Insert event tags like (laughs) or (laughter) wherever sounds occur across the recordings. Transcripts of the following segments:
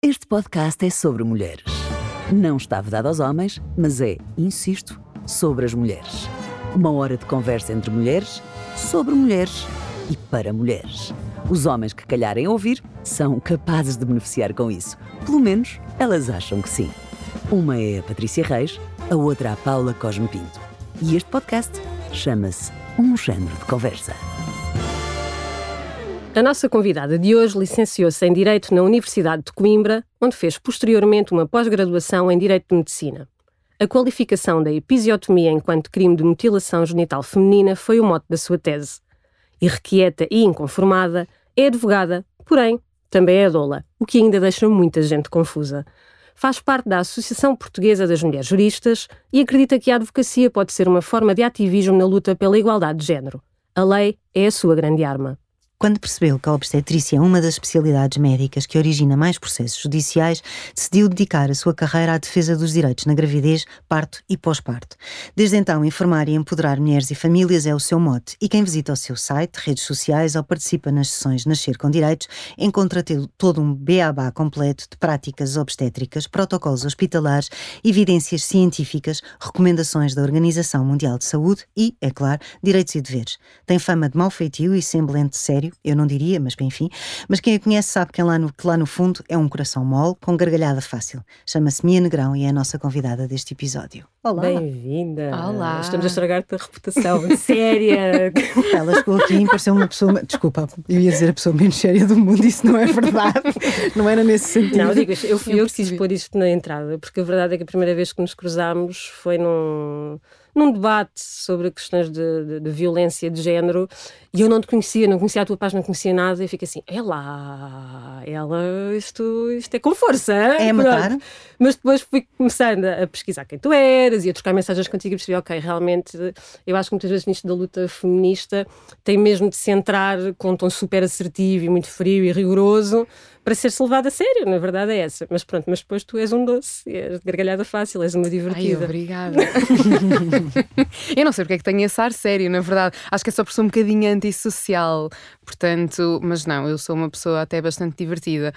Este podcast é sobre mulheres. Não está vedado aos homens, mas é, insisto, sobre as mulheres. Uma hora de conversa entre mulheres, sobre mulheres e para mulheres. Os homens que calharem ouvir são capazes de beneficiar com isso. Pelo menos elas acham que sim. Uma é a Patrícia Reis, a outra a Paula Cosme Pinto. E este podcast chama-se Um Género de Conversa. A nossa convidada de hoje licenciou-se em Direito na Universidade de Coimbra, onde fez posteriormente uma pós-graduação em Direito de Medicina. A qualificação da episiotomia enquanto crime de mutilação genital feminina foi o mote da sua tese. Irrequieta e inconformada, é advogada, porém, também é doula, o que ainda deixa muita gente confusa. Faz parte da Associação Portuguesa das Mulheres Juristas e acredita que a advocacia pode ser uma forma de ativismo na luta pela igualdade de género. A lei é a sua grande arma. Quando percebeu que a obstetrícia é uma das especialidades médicas que origina mais processos judiciais, decidiu dedicar a sua carreira à defesa dos direitos na gravidez, parto e pós-parto. Desde então, informar e empoderar mulheres e famílias é o seu mote, e quem visita o seu site, redes sociais ou participa nas sessões Nascer com Direitos encontra todo um beabá completo de práticas obstétricas, protocolos hospitalares, evidências científicas, recomendações da Organização Mundial de Saúde e, é claro, direitos e deveres. Tem fama de mau feitio e semblante sério eu não diria, mas bem, enfim. Mas quem a conhece sabe que lá, no, que lá no fundo é um coração mole, com gargalhada fácil. Chama-se Mia Negrão e é a nossa convidada deste episódio. Olá! Bem-vinda! Olá! Estamos a estragar-te a reputação (laughs) séria. (laughs) Ela chegou aqui e pareceu uma pessoa. Desculpa, eu ia dizer a pessoa menos séria do mundo, isso não é verdade. não era nesse sentido. Não, digo, eu, eu, eu preciso pôr isto na entrada, porque a verdade é que a primeira vez que nos cruzámos foi num num debate sobre questões de, de, de, violência de género e eu não te conhecia, não conhecia a tua página, não conhecia nada e fico assim, é lá, ela, isto, isto é com força. É matar. Mas depois fui começando a pesquisar quem tu eras e a trocar mensagens contigo e percebi, ok, realmente, eu acho que muitas vezes nisto da luta feminista tem mesmo de se entrar com um tom super assertivo e muito frio e rigoroso para ser-se levado a sério, na verdade é essa. Mas pronto, mas depois tu és um doce, és de gargalhada fácil, és uma divertida. Ai, obrigada. (laughs) eu não sei porque é que tenho esse ar sério, na verdade. Acho que é só por ser um bocadinho antissocial. Portanto, mas não, eu sou uma pessoa até bastante divertida.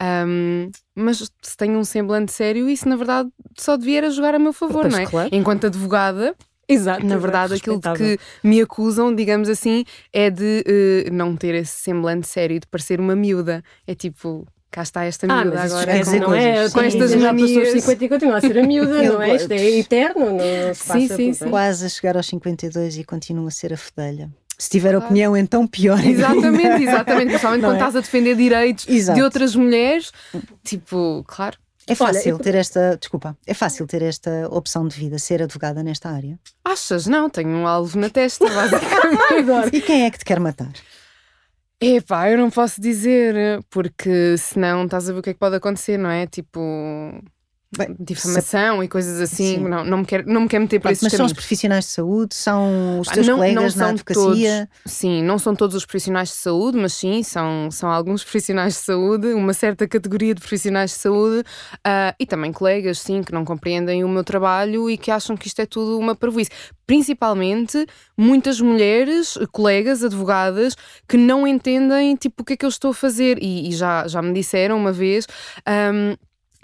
Um, mas se tenho um semblante sério, isso na verdade só devia jogar a meu favor, pois, não é? Claro. Enquanto advogada, Exato. Na verdade, aquilo de que me acusam, digamos assim, é de uh, não ter esse semblante sério, de parecer uma miúda. É tipo, cá está esta ah, miúda ah, agora. Quer dizer, não é? Com estas já passou os 50 e continua a ser a miúda, (laughs) não é? Isto é eterno, não, se sim, sim, sim. Quase a chegar aos 52 e continua a ser a fedelha. Se tiver claro. opinião, então pior. Exatamente, (laughs) exatamente. Principalmente quando é? estás a defender direitos Exato. de outras mulheres. Tipo, claro. É fácil Olha, ter esta, desculpa, é fácil ter esta opção de vida, ser advogada nesta área? Achas? Não, tenho um alvo na testa, basicamente. (laughs) e quem é que te quer matar? Epá, eu não posso dizer, porque senão estás a ver o que é que pode acontecer, não é? Tipo, Bem, difamação se... e coisas assim, não, não, me quero, não me quero meter por esses Mas caminhos. são os profissionais de saúde? São os teus não, colegas não na advocacia? Todos, sim, não são todos os profissionais de saúde, mas sim, são, são alguns (laughs) profissionais de saúde, uma certa categoria de profissionais de saúde uh, e também colegas, sim, que não compreendem o meu trabalho e que acham que isto é tudo uma parvoíce. Principalmente muitas mulheres, colegas, advogadas, que não entendem tipo o que é que eu estou a fazer e, e já, já me disseram uma vez. Um,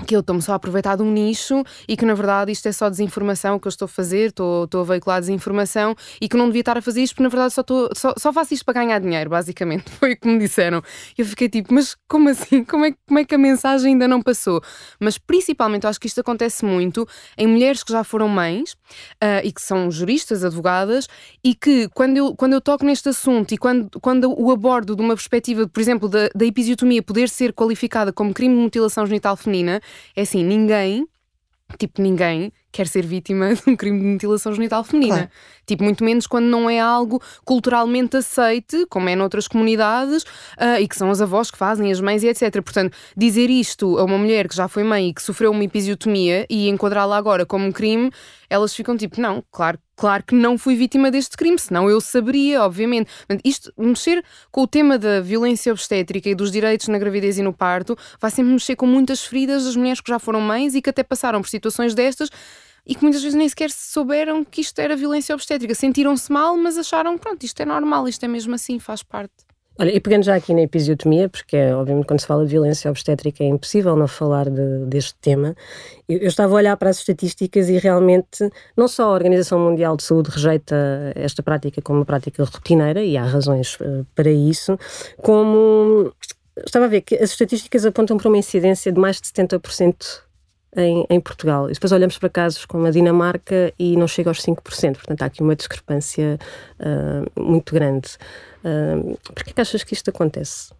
que eu estou-me só a aproveitar de um nicho e que na verdade isto é só desinformação que eu estou a fazer, estou, estou a veicular desinformação e que não devia estar a fazer isto porque na verdade só, estou, só, só faço isto para ganhar dinheiro, basicamente. (laughs) Foi o que me disseram. Eu fiquei tipo, mas como assim? Como é, como é que a mensagem ainda não passou? Mas principalmente eu acho que isto acontece muito em mulheres que já foram mães uh, e que são juristas, advogadas e que quando eu, quando eu toco neste assunto e quando, quando o abordo de uma perspectiva, por exemplo, da, da episiotomia poder ser qualificada como crime de mutilação genital feminina, é assim, ninguém, tipo, ninguém quer ser vítima (laughs) de um crime de mutilação genital feminina. Claro. Tipo, muito menos quando não é algo culturalmente aceite, como é noutras comunidades, uh, e que são as avós que fazem, as mães e etc. Portanto, dizer isto a uma mulher que já foi mãe e que sofreu uma episiotomia e enquadrá-la agora como um crime, elas ficam tipo, não, claro Claro que não fui vítima deste crime, senão eu saberia, obviamente. Isto, mexer com o tema da violência obstétrica e dos direitos na gravidez e no parto, vai sempre mexer com muitas feridas das mulheres que já foram mães e que até passaram por situações destas e que muitas vezes nem sequer souberam que isto era violência obstétrica. Sentiram-se mal, mas acharam, pronto, isto é normal, isto é mesmo assim, faz parte. Olha, e pegando já aqui na episiotomia, porque é, obviamente quando se fala de violência obstétrica é impossível não falar de, deste tema, eu, eu, estava a olhar para as estatísticas e realmente não só a Organização Mundial de Saúde rejeita esta prática como uma prática rotineira, e há razões uh, para isso, como estava a ver que as estatísticas apontam para uma incidência de mais de 70% em, em, Portugal. E depois olhamos para casos como a Dinamarca e não chega aos 5%. Portanto, há aqui uma discrepância uh, muito grande. Uh, Por que achas que isto acontece?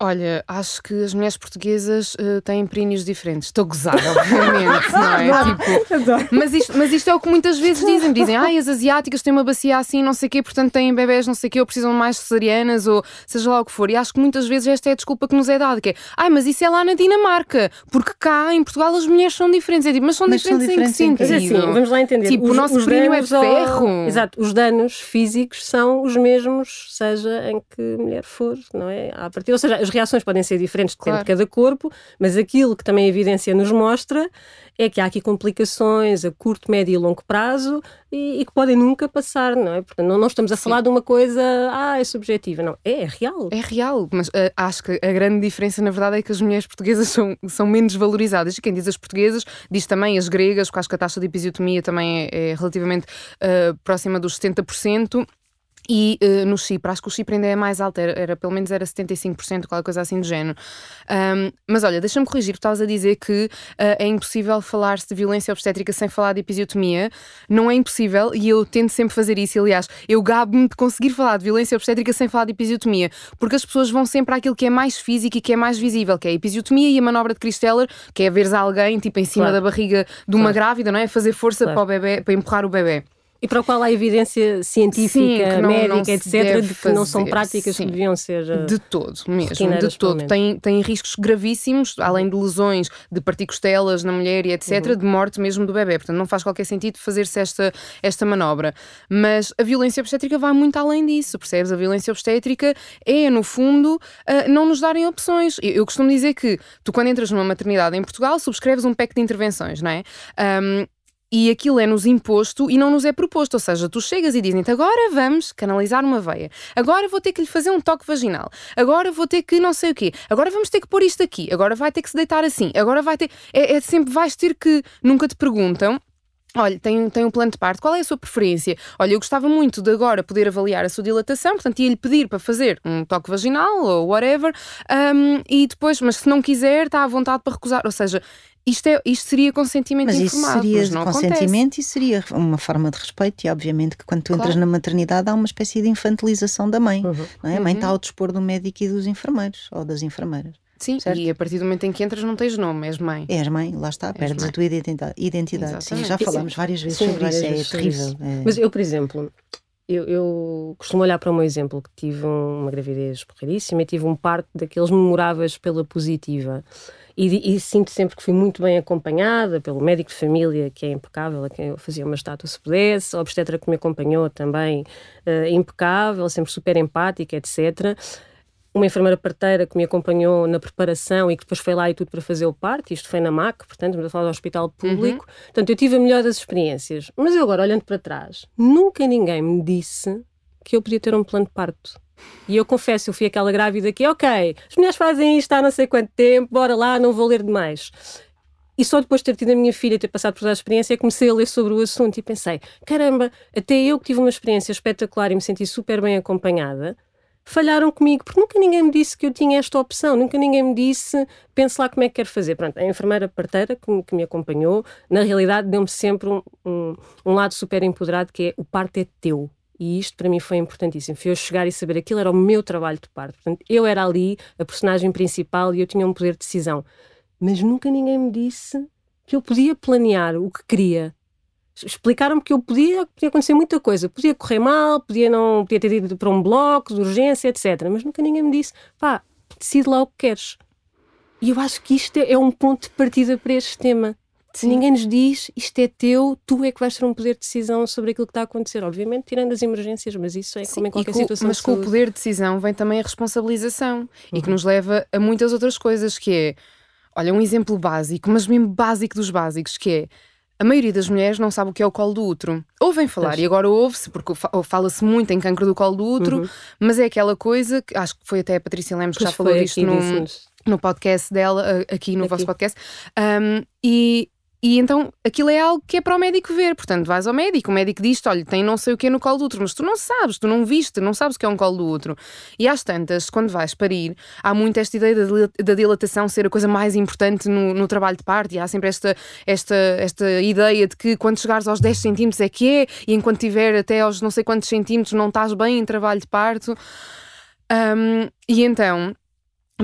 Olha, acho que as mulheres portuguesas uh, têm períneos diferentes. Estou a gozar, (laughs) obviamente, não é? Tipo, mas, isto, mas isto é o que muitas vezes dizem. Dizem, ai, as asiáticas têm uma bacia assim, não sei o quê, portanto têm bebés, não sei o quê, ou precisam mais cesarianas, ou seja lá o que for. E acho que muitas vezes esta é a desculpa que nos é dada, que é, ai, mas isso é lá na Dinamarca, porque cá, em Portugal, as mulheres são diferentes. É tipo, mas são mas diferentes, são diferentes em que sentido? Assim, vamos lá entender. Tipo, os, o nosso períneo é de ferro. Ao... Exato, os danos físicos são os mesmos, seja em que mulher for, não é? À partida, ou seja, as reações podem ser diferentes depende claro. de cada corpo, mas aquilo que também a evidência nos mostra é que há aqui complicações a curto, médio e longo prazo e, e que podem nunca passar, não é? Portanto, não, não estamos a Sim. falar de uma coisa, ah, é subjetiva, não, é, é real. É real, mas uh, acho que a grande diferença, na verdade, é que as mulheres portuguesas são, são menos valorizadas. E quem diz as portuguesas, diz também as gregas, porque acho que a taxa de episiotomia também é, é relativamente uh, próxima dos 70%. E uh, no Chipre, acho que o Chipre ainda é mais alto, era, era pelo menos era 75%, qualquer coisa assim do género. Um, mas olha, deixa-me corrigir, tu estavas a dizer que uh, é impossível falar-se de violência obstétrica sem falar de episiotomia. Não é impossível e eu tento sempre fazer isso. Aliás, eu gabo-me de conseguir falar de violência obstétrica sem falar de episiotomia, porque as pessoas vão sempre àquilo que é mais físico e que é mais visível, que é a episiotomia e a manobra de Christeller, que é veres alguém tipo em cima claro. da barriga de uma claro. grávida, não é? Fazer força claro. para o bebê, para empurrar o bebê. E para o qual há evidência científica, Sim, não, médica, não etc., de que não são práticas Sim. que deviam ser. Eh, de todo, mesmo, de todo. Tem, tem riscos gravíssimos, além de lesões de particostelas na mulher e etc., uhum. de morte mesmo do bebê. Portanto, não faz qualquer sentido fazer-se esta, esta manobra. Mas a violência obstétrica vai muito além disso, percebes? A violência obstétrica é, no fundo, uh, não nos darem opções. Eu, eu, costumo dizer que tu, quando entras numa maternidade em Portugal, subscreves um pack de intervenções, não é? Um, e aquilo é-nos imposto e não nos é proposto. Ou seja, tu chegas e dizem-te agora vamos canalizar uma veia, agora vou ter que lhe fazer um toque vaginal, agora vou ter que não sei o quê, agora vamos ter que pôr isto aqui, agora vai ter que se deitar assim, agora vai ter. É, é sempre vais ter que. Nunca te perguntam. Olha, tem, tem um plano de parto, qual é a sua preferência? Olha, eu gostava muito de agora poder avaliar a sua dilatação, portanto ia-lhe pedir para fazer um toque vaginal ou whatever, um, e depois, mas se não quiser, está à vontade para recusar. Ou seja, isto, é, isto seria consentimento mas informado, seria mas não consentimento acontece. e seria uma forma de respeito e obviamente que quando tu entras na maternidade há uma espécie de infantilização da mãe, uhum. não é? A mãe está uhum. ao dispor do médico e dos enfermeiros ou das enfermeiras. Sim, certo? e a partir do momento em que entras não tens nome, és mãe. És mãe, lá está, perdes mãe. a tua identidade. identidade. Sim, já falámos várias vezes Sim, sobre isso, é terrível. É... Mas eu, por exemplo, eu, eu, costumo olhar para o meu exemplo, que tive uma gravidez porreiríssima e tive um parto daqueles memoráveis pela positiva. E, e, sinto sempre que fui muito bem acompanhada pelo médico de família, que é impecável, a quem eu fazia uma estátua se pudesse, a obstetra que me acompanhou também, uh, impecável, sempre super empática, etc. Uma enfermeira parteira que me acompanhou na preparação e que depois foi lá e tudo para fazer o parto, isto foi na MAC, portanto, estamos a falar do hospital público. Uhum. Portanto, eu tive a melhor das experiências. Mas eu agora, olhando para trás, nunca ninguém me disse que eu podia ter um plano de parto. E eu confesso, eu fui aquela grávida que, ok, as mulheres fazem isto há não sei quanto tempo, bora lá, não vou ler demais. E só depois de ter tido a minha filha e ter passado por essa experiência, comecei a ler sobre o assunto e pensei: caramba, até eu que tive uma experiência espetacular e me senti super bem acompanhada, falharam comigo, porque nunca ninguém me disse que eu tinha esta opção, nunca ninguém me disse, pense lá como é que quero fazer. Pronto, a enfermeira parteira que, que me acompanhou, na realidade deu-me sempre um, um, um lado super empoderado que é o parto é teu. E isto para mim foi importantíssimo. Foi eu chegar e saber aquilo era o meu trabalho de parto. Portanto, eu era ali a personagem principal e eu tinha um poder de decisão. Mas nunca ninguém me disse que eu podia planear o que queria. Explicaram-me que eu podia, podia acontecer muita coisa. Podia correr mal, podia não podia ter ido para um bloco de urgência, etc. Mas nunca ninguém me disse, pá, decide lá o que queres. E eu acho que isto é um ponto de partida para este tema. Sim. Ninguém nos diz isto é teu, tu é que vais ter um poder de decisão sobre aquilo que está a acontecer. Obviamente, tirando as emergências, mas isso é Sim, como em qualquer com, situação. Mas com o poder de decisão vem também a responsabilização uhum. e que uhum. nos leva a muitas outras coisas, que é, olha, um exemplo básico, mas mesmo básico dos básicos, que é a maioria das mulheres não sabe o que é o colo do útero. Ouvem falar, pois. e agora ouve-se, porque fala-se muito em cancro do colo do útero, uhum. mas é aquela coisa que acho que foi até a Patrícia Lemos que já falou disto no, no podcast dela, aqui no aqui. vosso podcast. Um, e e então aquilo é algo que é para o médico ver. Portanto, vais ao médico, o médico diz-te: olha, tem não sei o que no colo do útero, mas tu não sabes, tu não viste, não sabes o que é um colo do útero. E às tantas, quando vais parir, há muito esta ideia da dilatação ser a coisa mais importante no, no trabalho de parto, e há sempre esta, esta, esta ideia de que quando chegares aos 10 centímetros é que é, e enquanto tiver até aos não sei quantos centímetros não estás bem em trabalho de parto. Um, e então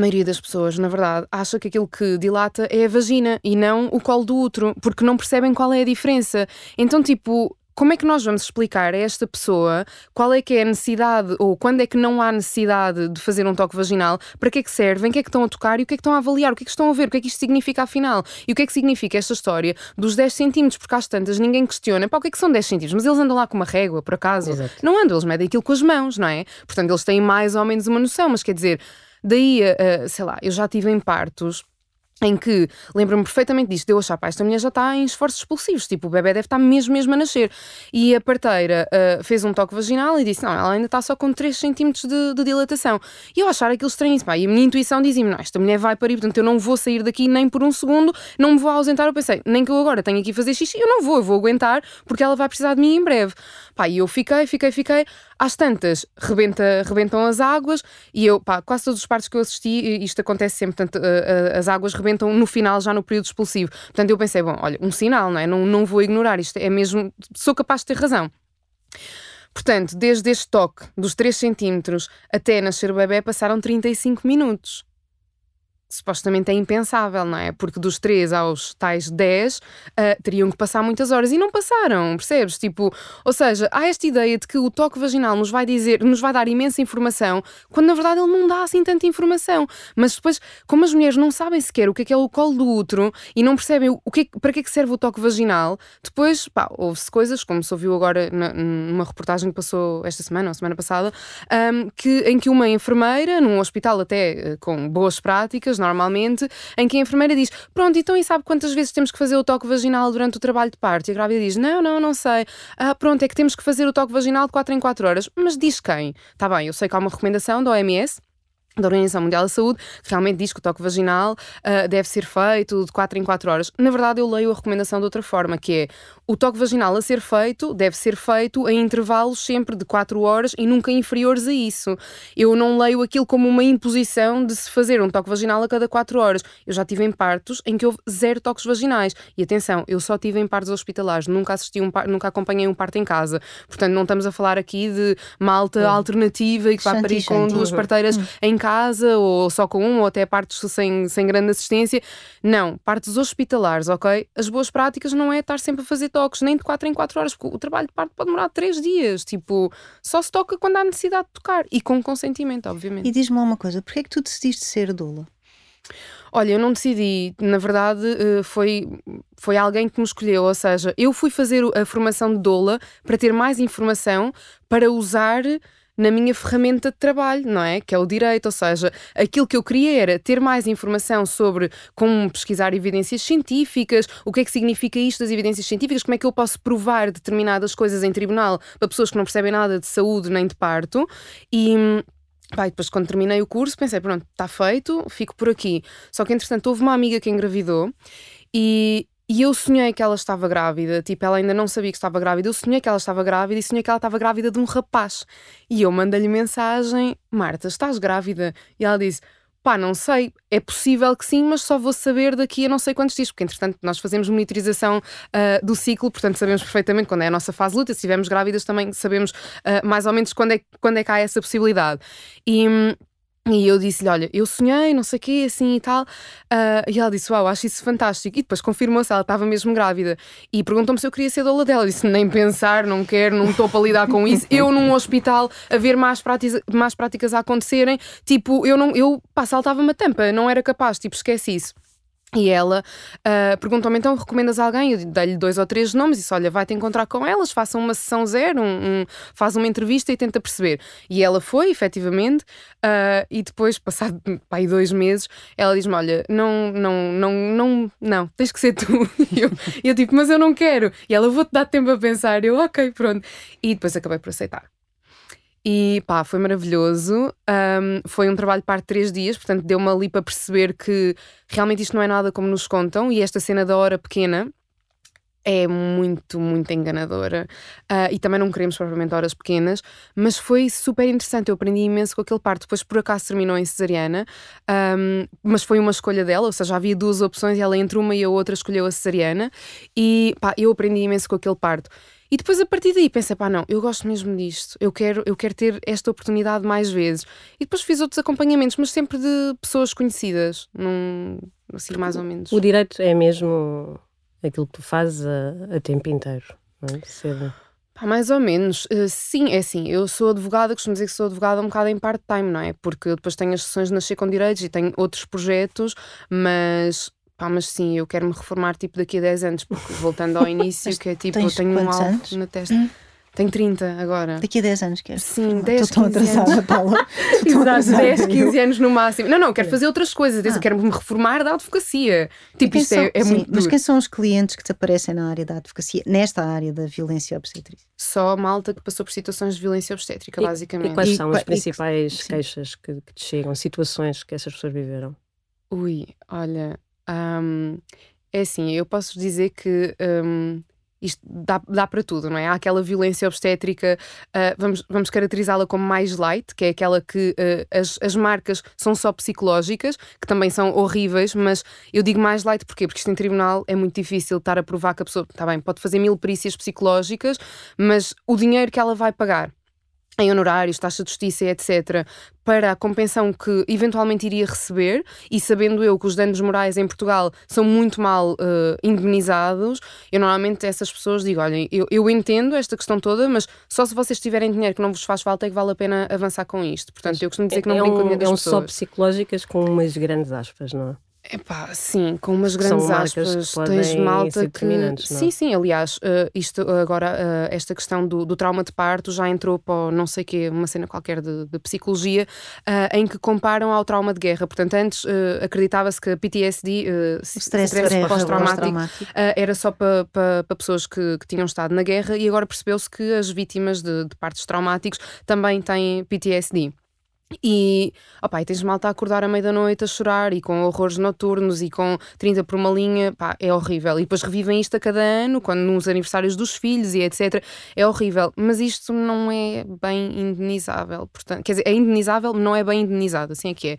a maioria das pessoas, na verdade, acha que aquilo que dilata é a vagina e não o colo do útero, porque não percebem qual é a diferença. Então, tipo, como é que nós vamos explicar a esta pessoa qual é que é a necessidade ou quando é que não há necessidade de fazer um toque vaginal, para que é que servem, o que é que estão a tocar e o que é que estão a avaliar, o que é que estão a ver, o que é que isto significa afinal e o que é que significa esta história dos 10 centímetros, porque às tantas ninguém questiona, pá, o que é que são 10 centímetros? Mas eles andam lá com uma régua, por acaso? Exato. Não andam, eles medem aquilo com as mãos, não é? Portanto, eles têm mais ou menos uma noção, mas quer dizer Daí, uh, sei lá, eu já tive em partos em que lembro-me perfeitamente disto, de eu achar, pá, esta mulher já está em esforços expulsivos, tipo, o bebê deve estar mesmo, mesmo a nascer. E a parteira uh, fez um toque vaginal e disse, não, ela ainda está só com 3 centímetros de, de, dilatação. E eu achar aquilo estranho, pá, e a minha intuição dizia-me, não, esta mulher vai parir, portanto eu não vou sair daqui nem por um segundo, não me vou ausentar. Eu pensei, nem que eu agora tenha que fazer xixi, eu não vou, eu vou aguentar, porque ela vai precisar de mim em breve. Pá, e eu fiquei, fiquei, fiquei, às tantas, rebenta, rebentam as águas, e eu, pá, quase todos os partos que eu assisti, isto acontece sempre, portanto, uh, uh, as águas rebentam no final, já no período expulsivo. Portanto, eu pensei, bom, olha, um sinal, não é? Não, não vou ignorar isto, é mesmo, sou capaz de ter razão. Portanto, desde este toque dos 3 centímetros até nascer o bebê passaram 35 minutos supostamente é impensável, não é? Porque dos 3 aos tais 10 uh, teriam que passar muitas horas e não passaram, percebes? Tipo, ou seja, há esta ideia de que o toque vaginal nos vai dizer, nos vai dar imensa informação, quando na verdade ele não dá assim tanta informação. Mas depois, como as mulheres não sabem sequer o que é que é o colo do útero e não percebem o que, para que é que serve o toque vaginal, depois, pá, houve-se coisas, como se ouviu agora na, numa reportagem que passou esta semana ou semana passada, um, que, em que uma enfermeira, num hospital até uh, com boas práticas, normalmente, em que a enfermeira diz: Pronto, então e sabe quantas vezes temos que fazer o toque vaginal durante o trabalho de parto? E a grávida diz: Não, não, não sei. Ah, pronto, é que temos que fazer o toque vaginal de 4 em 4 horas. Mas diz quem? Está bem, eu sei que há uma recomendação da OMS da Organização Mundial da Saúde, que realmente diz que o toque vaginal uh, deve ser feito de 4 em 4 horas. Na verdade, eu leio a recomendação de outra forma, que é o toque vaginal a ser feito deve ser feito em intervalos sempre de 4 horas e nunca inferiores a isso. Eu não leio aquilo como uma imposição de se fazer um toque vaginal a cada 4 horas. Eu já tive em partos em que houve zero toques vaginais. E atenção, eu só tive em partos hospitalares, nunca assisti um par... nunca acompanhei um parto em casa. Portanto, não estamos a falar aqui de malta alternativa e que vai parir com duas parteiras hum. em casa ou só com um, ou até partos sem, sem grande assistência. Não, partos hospitalares, ok? As boas práticas não é estar sempre a fazer toques toques, nem de 4 em 4 horas, porque o trabalho de parto pode demorar 3 dias. Tipo, só se toca quando há necessidade de tocar e com consentimento, obviamente. E diz-me uma coisa, porquê é que tu decidiste ser doula? Olha, eu não decidi, na verdade eh, foi, foi alguém que me escolheu, ou seja, eu fui fazer a formação de doula para ter mais informação para usar na minha ferramenta de trabalho, não é? Que é o direito, ou seja, aquilo que eu queria era ter mais informação sobre como pesquisar evidências científicas, o que é que significa isto das evidências científicas, como é que eu posso provar determinadas coisas em tribunal para pessoas que não percebem nada de saúde nem de parto e. Depois quando terminei o curso pensei, pronto, está feito, fico por aqui. Só que entretanto houve uma amiga que engravidou e e eu sonhei que ela estava grávida, tipo, ela ainda não sabia que estava grávida. Eu sonhei que ela estava grávida e sonhei que ela estava grávida de um rapaz. E eu mandei-lhe mensagem: Marta, estás grávida? E ela disse: Pá, não sei, é possível que sim, mas só vou saber daqui a não sei quantos dias, porque entretanto nós fazemos monitorização uh, do ciclo, portanto sabemos perfeitamente quando é a nossa fase luta, se estivermos grávidas também sabemos uh, mais ou menos quando é, quando é que há essa possibilidade. E. E eu disse-lhe: Olha, eu sonhei, não sei o quê, assim e tal. Uh, e ela disse: Uau, acho isso fantástico. E depois confirmou-se, ela estava mesmo grávida. E perguntou-me se eu queria ser doula dela. Eu disse: Nem pensar, não quero, não estou para lidar com isso. Eu num hospital a ver más práticas, más práticas a acontecerem, tipo, eu não, eu, pá, saltava uma tampa, não era capaz, tipo, esquece isso. E ela uh, perguntou-me então: recomendas alguém? Eu dei-lhe dois ou três nomes e disse: Olha, vai-te encontrar com elas, faça uma sessão zero, um, um, faz uma entrevista e tenta perceber. E ela foi, efetivamente, uh, e depois, passado (laughs) aí dois meses, ela diz-me: Olha, não, não, não, não, não, tens que ser tu. (laughs) E eu, eu tipo, mas eu não quero. E ela, vou-te dar tempo a pensar. Eu, ok, pronto. E depois acabei por aceitar. E pá, foi maravilhoso. Um, foi um trabalho de três dias, portanto deu-me ali para perceber que realmente isto não é nada como nos contam. E esta cena da hora pequena é muito, muito enganadora. Uh, e também não queremos propriamente horas pequenas, mas foi super interessante. Eu aprendi imenso com aquele parto. Depois, por acaso, terminou em cesariana, um, mas foi uma escolha dela, ou seja, havia duas opções e ela entre uma e a outra escolheu a cesariana. E pá, eu aprendi imenso com aquele parto. E depois a partir daí pensei, pá, não, eu gosto mesmo disto, eu quero, eu quero ter esta oportunidade mais vezes. E depois fiz outros acompanhamentos, mas sempre de pessoas conhecidas, num, assim mais ou menos. O direito é mesmo aquilo que tu fazes a, a tempo inteiro, não é? Ser... Pá, mais ou menos. Uh, sim, é assim, eu sou advogada, costumo dizer que sou advogada um bocado em part-time, não é? Porque eu depois tenho as sessões de Nascer com Direitos e tenho outros projetos, mas Pá, mas sim, eu quero me reformar tipo daqui a 10 anos, porque voltando ao (laughs) início, que é tipo, eu tenho um alvo anos? na testa. Hum? Tenho 30 agora. Daqui a 10 anos queres? Sim, 10, Estou tão atrasada, Paula. (laughs) Exato, 10, 15 anos no máximo. Não, não, quero fazer outras coisas. Ah. Eu quero me reformar da advocacia. Tipo, isto é, é sim, muito. Mas quem são os clientes que te aparecem na área da advocacia, nesta área da violência obstetrícia? Só malta que passou por situações de violência obstétrica, e, basicamente. E quais são e, as principais queixas que, que te chegam, situações que essas pessoas viveram? Ui, olha. Um, é assim, eu posso dizer que um, isto dá, dá para tudo, não é? Há aquela violência obstétrica, uh, vamos, vamos caracterizá-la como mais light, que é aquela que uh, as, as marcas são só psicológicas, que também são horríveis, mas eu digo mais light porquê? Porque isto em tribunal é muito difícil estar a provar que a pessoa, está bem, pode fazer mil perícias psicológicas, mas o dinheiro que ela vai pagar em honorários, taxa de justiça, etc., para a compensão que eventualmente iria receber, e sabendo eu que os danos morais em Portugal são muito mal uh, indemnizados, eu normalmente essas pessoas digo: olhem, eu, eu entendo esta questão toda, mas só se vocês tiverem dinheiro que não vos faz falta é que vale a pena avançar com isto. Portanto, eu costumo dizer que não é brinco um, com dinheiro das é um pessoas. só psicológicas com umas grandes aspas, não é? Epá, sim, com umas grandes São aspas, tens malta que. Não? É? Sim, sim, aliás, uh, isto agora, uh, esta questão do, do, trauma de parto já entrou para não sei quê, uma cena qualquer de, de psicologia, uh, em que comparam ao trauma de guerra. Portanto, antes acreditava-se que a PTSD, stress, stress pós-traumático, era só para pa, pa pessoas que, que, tinham estado na guerra e agora percebeu-se que as vítimas de, de partos traumáticos também têm PTSD. E, opa, e tens malta a acordar à meia da noite a chorar e com horrores noturnos e com 30 por uma linha, pá, é horrível. E depois revivem isto a cada ano, quando nos aniversários dos filhos e etc. É horrível, mas isto não é bem indenizável. Portanto, quer dizer, é indenizável, não é bem indenizado, assim é que é.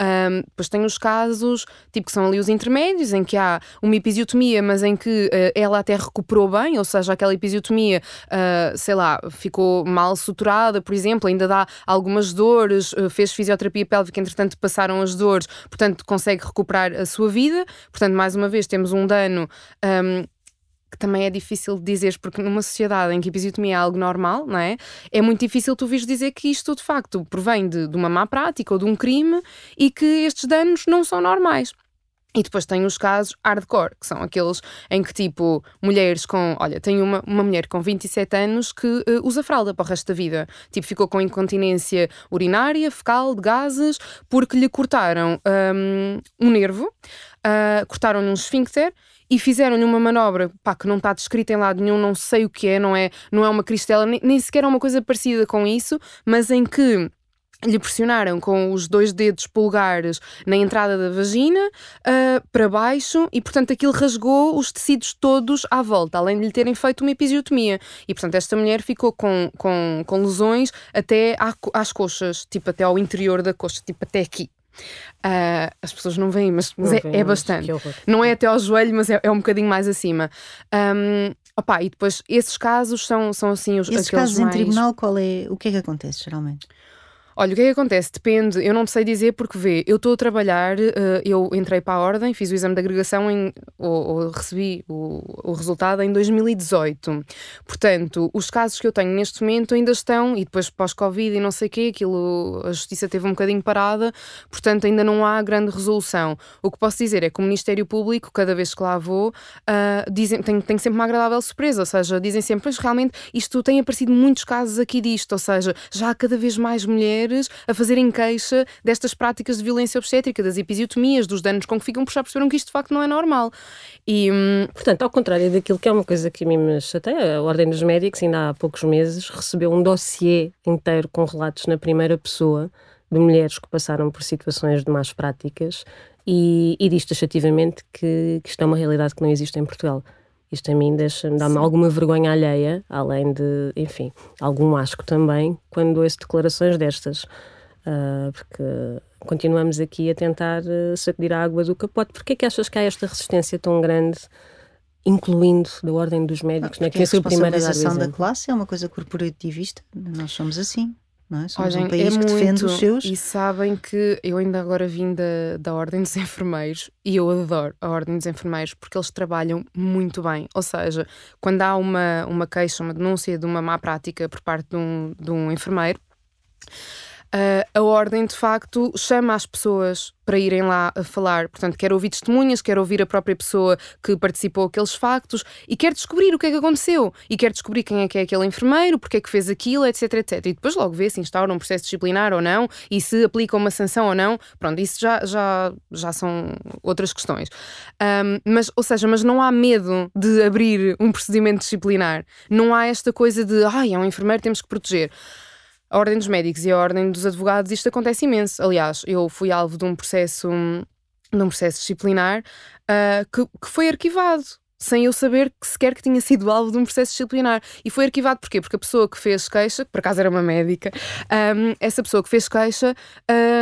Um, depois tem os casos, tipo, que são ali os intermédios, em que há uma episiotomia, mas em que uh, ela até recuperou bem, ou seja, aquela episiotomia, uh, sei lá, ficou mal suturada, por exemplo, ainda dá algumas dores eh, fez fisioterapia pélvica, entretanto passaram as dores, portanto consegue recuperar a sua vida. Portanto, mais uma vez, temos um dano. Um, que também é difícil de dizer, porque numa sociedade em que a episiotomia é algo normal, não é? É muito difícil tu vires dizer que isto de facto provém de, de uma má prática ou de um crime e que estes danos não são normais. E depois tem os casos hardcore, que são aqueles em que, tipo, mulheres com. Olha, tem uma, uma mulher com 27 anos que uh, usa fralda para o resto da vida. Tipo, ficou com incontinência urinária, fecal, de gases, porque lhe cortaram um, um nervo, uh, cortaram-lhe um esfíncter e fizeram-lhe uma manobra pá, que não está descrita em lado nenhum, não sei o que é, não é, não é uma cristela, nem, nem sequer é uma coisa parecida com isso, mas em que lhe pressionaram com os dois dedos polegares na entrada da vagina uh, para baixo e, portanto, aquilo rasgou os tecidos todos à volta, além de lhe terem feito uma episiotomia. E, portanto, esta mulher ficou com, com, com lesões até às coxas, tipo até ao interior da coxa, tipo até aqui. Uh, as pessoas não veem, mas, mas não é, é, bastante. Não é até ao joelho, mas é, é um bocadinho mais acima. Um, opa, e depois, esses casos são, são assim os Esses casos mais... em tribunal, qual é, o que é que acontece geralmente? Olha, o que é que acontece? Depende, eu não sei dizer porque vê, eu estou a trabalhar, uh, eu entrei para a ordem, fiz o exame de agregação em, ou, ou recebi o, o, resultado em 2018. Portanto, os casos que eu tenho neste momento ainda estão, e depois pós-Covid e não sei o quê, aquilo, a justiça teve um bocadinho parada, portanto ainda não há grande resolução. O que posso dizer é que o Ministério Público, cada vez que lá vou, uh, dizem, tem, tem sempre uma agradável surpresa, ou seja, dizem sempre, pois realmente isto tem aparecido muitos casos aqui disto, ou seja, já há cada vez mais mulheres a fazerem queixa destas práticas de violência obstétrica, das episiotomias, dos danos com que ficam, por já perceberam que isto de facto não é normal. E, hum... Portanto, ao contrário daquilo que é uma coisa que a mim me chateia, a Ordem dos Médicos, ainda há poucos meses, recebeu um dossiê inteiro com relatos na primeira pessoa de mulheres que passaram por situações de más práticas e, e diz taxativamente que, que isto é uma realidade que não existe em Portugal. Isto a mim deixa-me, dá-me alguma vergonha alheia, além de, enfim, algum asco também, quando ouço declarações destas. Uh, porque continuamos aqui a tentar uh, sacudir a água do capote. Porquê é que achas que há esta resistência tão grande, incluindo da ordem dos médicos, não, né, que é a responsabilização da classe é uma coisa corporativista, nós somos assim. Não é? Somos Olhem, um país é que defende os seus. E sabem que eu ainda agora vim da, da Ordem dos Enfermeiros e eu adoro a Ordem dos Enfermeiros porque eles trabalham muito bem. Ou seja, quando há uma, uma queixa, uma denúncia de uma má prática por parte de um, de um enfermeiro, Uh, a ordem de facto chama as pessoas para irem lá a falar. Portanto, quer ouvir testemunhas, quer ouvir a própria pessoa que participou aqueles factos e quer descobrir o que é que aconteceu e quer descobrir quem é que é aquele enfermeiro, porque é que fez aquilo, etc, etc. E depois logo vê se instaura um processo disciplinar ou não e se aplica uma sanção ou não. Pronto, isso já, já, já são outras questões. Um, mas, ou seja, mas não há medo de abrir um procedimento disciplinar. Não há esta coisa de, ai, é um enfermeiro, temos que proteger a Ordem dos Médicos e a Ordem dos Advogados, isto acontece imenso. Aliás, eu fui alvo de um processo, de um processo disciplinar uh, que, que foi arquivado sem eu saber que sequer que tinha sido alvo de um processo disciplinar. E foi arquivado porquê? Porque a pessoa que fez queixa, que por acaso era uma médica, um, essa pessoa que fez queixa,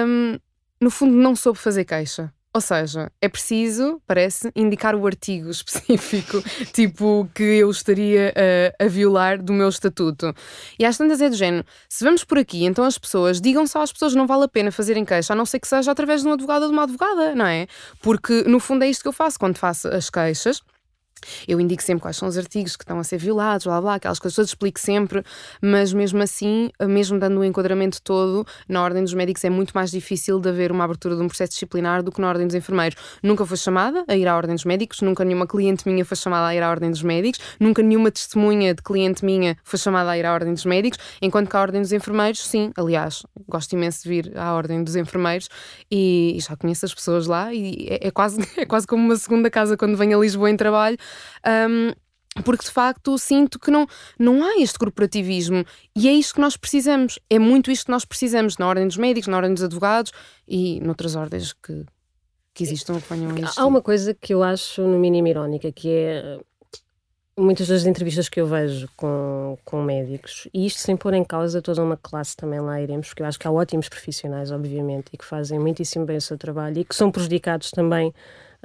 um, no fundo não soube fazer queixa. Ou seja, é preciso, parece, indicar o artigo (laughs) específico, tipo, que eu estaria uh, a violar do meu estatuto. E às tantas é do género, se vamos por aqui, então as pessoas, digam só às pessoas não vale a pena fazerem queixa, a não ser que seja através de um advogado ou de uma advogada, não é? Porque no fundo é isto que eu faço quando faço as queixas. Eu indico sempre quais são os artigos que estão a ser violados, blá blá, aquelas coisas todas, explico sempre, mas mesmo assim, mesmo dando o enquadramento todo, na Ordem dos Médicos é muito mais difícil de haver uma abertura de um processo disciplinar do que na Ordem dos Enfermeiros. Nunca foi chamada a ir à Ordem dos Médicos, nunca nenhuma cliente minha foi chamada a ir à Ordem dos Médicos, nunca nenhuma testemunha de cliente minha foi chamada a ir à Ordem dos Médicos, enquanto que a Ordem dos Enfermeiros, sim, aliás, gosto imenso de vir à Ordem dos Enfermeiros e, já conheço as pessoas lá e é, é, quase, (laughs) é quase como uma segunda casa quando venho a Lisboa em trabalho um, porque de facto sinto que não, não há este corporativismo e é isto que nós precisamos. É muito isto que nós precisamos na ordem dos médicos, na ordem dos advogados e noutras ordens que, que existam que venham a Há uma coisa que eu acho no mínimo irónica, que é muitas das entrevistas que eu vejo com, com médicos, e isto sem pôr em causa toda uma classe também lá iremos, porque eu acho que há ótimos profissionais, obviamente, e que fazem muitíssimo bem o seu trabalho e que são prejudicados também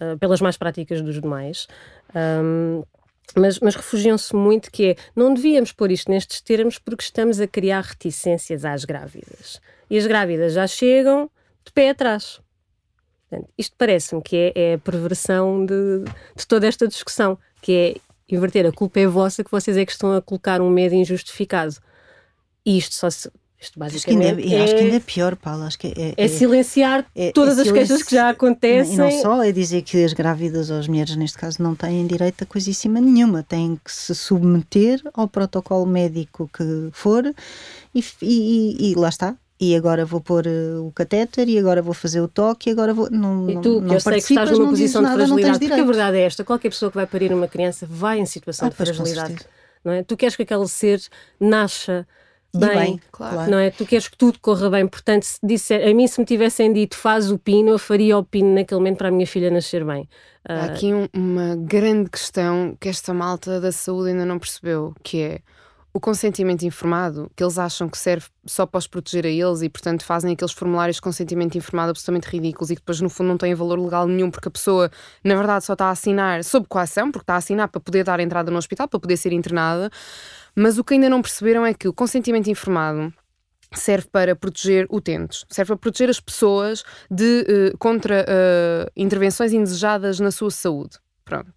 uh, pelas más práticas dos demais. Um, mas, mas refugiam-se muito que é, não devíamos pôr isto nestes termos porque estamos a criar reticências às grávidas. E as grávidas já chegam de pé atrás. Portanto, isto parece-me que é, é, a perversão de, de toda esta discussão, que é inverter a culpa é vossa, que vocês é que estão a colocar um medo injustificado. E isto só se, isto basicamente acho que ainda, é, acho que ainda é pior, Paulo. Acho que é, é, é silenciar é, todas é as queixas que já acontecem. E não só é dizer que as grávidas ou as mulheres, neste caso, não têm direito a coisíssima nenhuma. Têm que se submeter ao protocolo médico que for e, e, e lá está e agora vou pôr uh, o catéter e agora vou fazer o toque e agora vou não e tu não, que eu sei que estás numa posição nada, de fragilidade porque a verdade é esta qualquer pessoa que vai parir uma criança vai em situação ah, de fragilidade não é tu queres que aquele ser nasça bem, bem claro. não é? Tu queres que tudo corra bem, portanto, se disser, a mim se me tivessem dito faz o pino, eu faria o pino naquele momento para a minha filha nascer bem. Há uh... aqui um, uma grande questão que esta malta da saúde ainda não percebeu, que é o consentimento informado, que eles acham que serve só para os proteger a eles e, portanto, fazem aqueles formulários de consentimento informado absolutamente ridículos e que depois, no fundo, não têm valor legal nenhum, porque a pessoa, na verdade, só está a assinar sob coação, porque está a assinar para poder dar entrada no hospital, para poder ser internada. Mas o que ainda não perceberam é que o consentimento informado serve para proteger utentes, serve para proteger as pessoas de, uh, contra uh, intervenções indesejadas na sua saúde. Pronto.